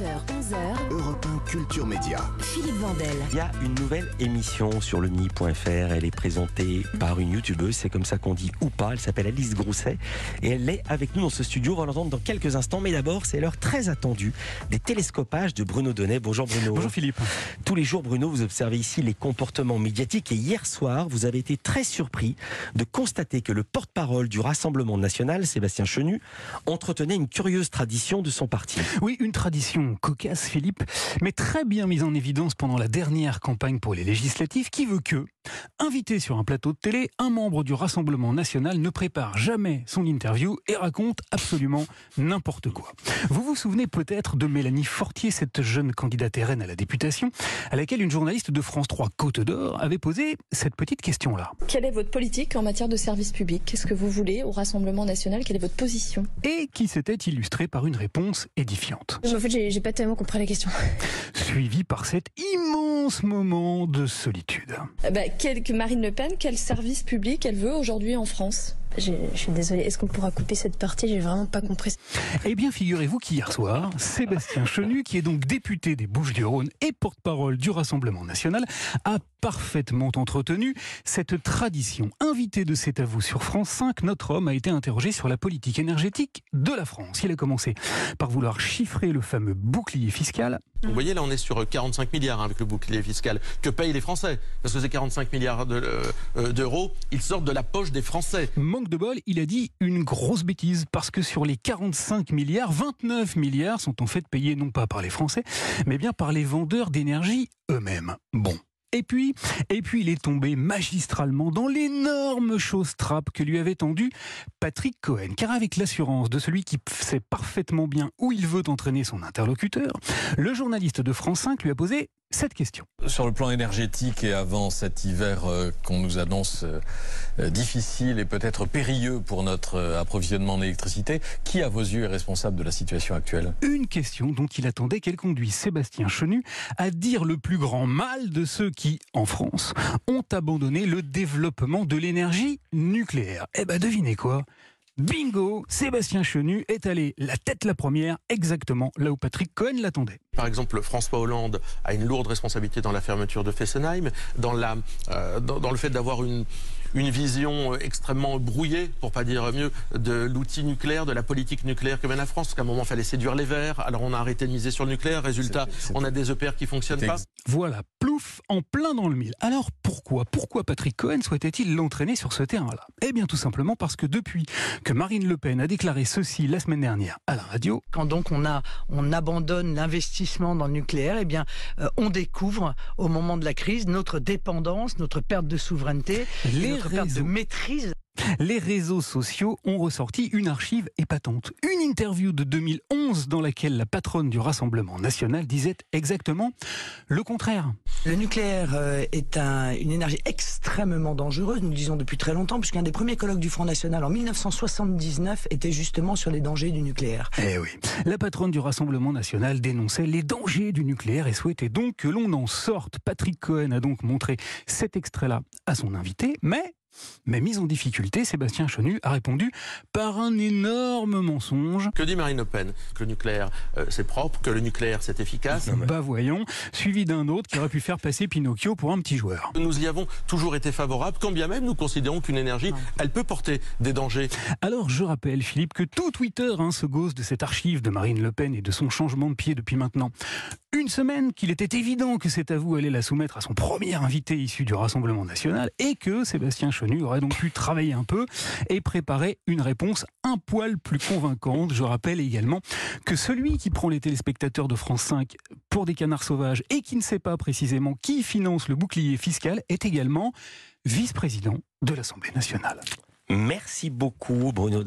9h, 11h. Europe 1 Culture Média. Philippe Vandel. Il y a une nouvelle émission sur le mini.fr. Elle est présentée par une youtubeuse, c'est comme ça qu'on dit ou pas. Elle s'appelle Alice Grousset et elle est avec nous dans ce studio. On va l'entendre dans quelques instants. Mais d'abord, c'est l'heure très attendue des télescopages de Bruno Donnet. Bonjour Bruno. Bonjour Philippe. Tous les jours, Bruno, vous observez ici les comportements médiatiques et hier soir, vous avez été très surpris de constater que le porte-parole du Rassemblement national, Sébastien Chenu, entretenait une curieuse tradition de son parti. Oui, une tradition cocasse, Philippe, mais très bien mise en évidence pendant la dernière campagne pour les législatives qui veut que, invité sur un plateau de télé, un membre du Rassemblement national ne prépare jamais son interview et raconte absolument n'importe quoi. Vous vous souvenez peut-être de Mélanie Fortier, cette jeune candidate RN à la députation, à laquelle une journaliste de France 3 Côte d'Or avait posé cette petite question-là. Quelle est votre politique en matière de service public? Qu'est-ce que vous voulez au Rassemblement national? Quelle est votre position? Et qui s'était illustrée par une réponse édifiante. En fait, j'ai j'ai pas tellement compris la question. Suivie par cet immense moment de solitude. Euh, bah, quel- que Marine Le Pen, quel service public elle veut aujourd'hui en France? Je, je suis désolée, est-ce qu'on pourra couper cette partie? J'ai vraiment pas compris. Eh bien, figurez-vous qu'hier soir, Sébastien Chenu, qui est donc député des Bouches-du-Rhône et porte-parole du Rassemblement national, a parfaitement entretenu cette tradition. Invité de C'est à vous sur France 5, notre homme a été interrogé sur la politique énergétique de la France. Il a commencé par vouloir chiffrer le fameux bouclier fiscal. Vous voyez, là, on est sur 45 milliards hein, avec le bouclier fiscal. Que payent les Français Parce que ces 45 milliards de, euh, euh, d'euros, ils sortent de la poche des Français. De bol, il a dit une grosse bêtise, parce que sur les 45 milliards, 29 milliards sont en fait payés non pas par les Français, mais bien par les vendeurs d'énergie eux-mêmes. Bon. Et puis, et puis il est tombé magistralement dans l'énorme chose trappe que lui avait tendu Patrick Cohen. Car avec l'assurance de celui qui sait parfaitement bien où il veut entraîner son interlocuteur, le journaliste de France 5 lui a posé cette question. Sur le plan énergétique et avant cet hiver euh, qu'on nous annonce euh, euh, difficile et peut-être périlleux pour notre euh, approvisionnement en électricité, qui à vos yeux est responsable de la situation actuelle? Une question dont il attendait qu'elle conduise Sébastien Chenu à dire le plus grand mal de ceux qui, en France, ont abandonné le développement de l'énergie nucléaire. Eh ben devinez quoi? Bingo Sébastien Chenu est allé la tête la première exactement là où Patrick Cohen l'attendait. Par exemple, François Hollande a une lourde responsabilité dans la fermeture de Fessenheim, dans, euh, dans le fait d'avoir une, une vision euh, extrêmement brouillée, pour pas dire mieux, de l'outil nucléaire, de la politique nucléaire que mène la France. Parce qu'à un moment, il fallait séduire les Verts, alors on a arrêté de miser sur le nucléaire. Résultat, on a des EPR qui fonctionnent pas. Voilà, plouf, en plein dans le mille. Alors pourquoi Pourquoi Patrick Cohen souhaitait-il l'entraîner sur ce terrain-là? Eh bien tout simplement parce que depuis que Marine Le Pen a déclaré ceci la semaine dernière à la radio, quand donc on a on abandonne l'investissement dans le nucléaire, eh bien euh, on découvre au moment de la crise notre dépendance, notre perte de souveraineté, Les notre perte de maîtrise. Les réseaux sociaux ont ressorti une archive épatante. Une interview de 2011 dans laquelle la patronne du Rassemblement national disait exactement le contraire. Le nucléaire euh, est un- une énergie extrêmement dangereuse, nous le disons depuis très longtemps, puisqu'un des premiers colloques du Front National en 1979 était justement sur les dangers du nucléaire. Eh oui. La patronne du Rassemblement national dénonçait les dangers du nucléaire et souhaitait donc que l'on en sorte. Patrick Cohen a donc montré cet extrait-là à son invité, mais, mais mise en difficulté, Sébastien Chenu a répondu par un énorme mensonge. Que dit Marine Le Pen Que le nucléaire, euh, c'est propre, que le nucléaire, c'est efficace. Bah voyons, suivi d'un autre qui aurait pu faire passer Pinocchio pour un petit joueur. Nous y avons toujours été favorables, quand bien même nous considérons qu'une énergie, elle peut porter des dangers. Alors je rappelle, Philippe, que tout Twitter hein, se gauze de cette archive de Marine Le Pen et de son changement de pied depuis maintenant une semaine, qu'il était évident que c'est à vous allait la soumettre à son premier invité issu du Rassemblement national et que Sébastien Chenu aurait donc pu travailler un peu et préparer une réponse un poil plus convaincante. Je rappelle également que celui qui prend les téléspectateurs de France 5 pour des canards sauvages et qui ne sait pas précisément qui finance le bouclier fiscal est également vice-président de l'Assemblée nationale. Merci beaucoup Bruno.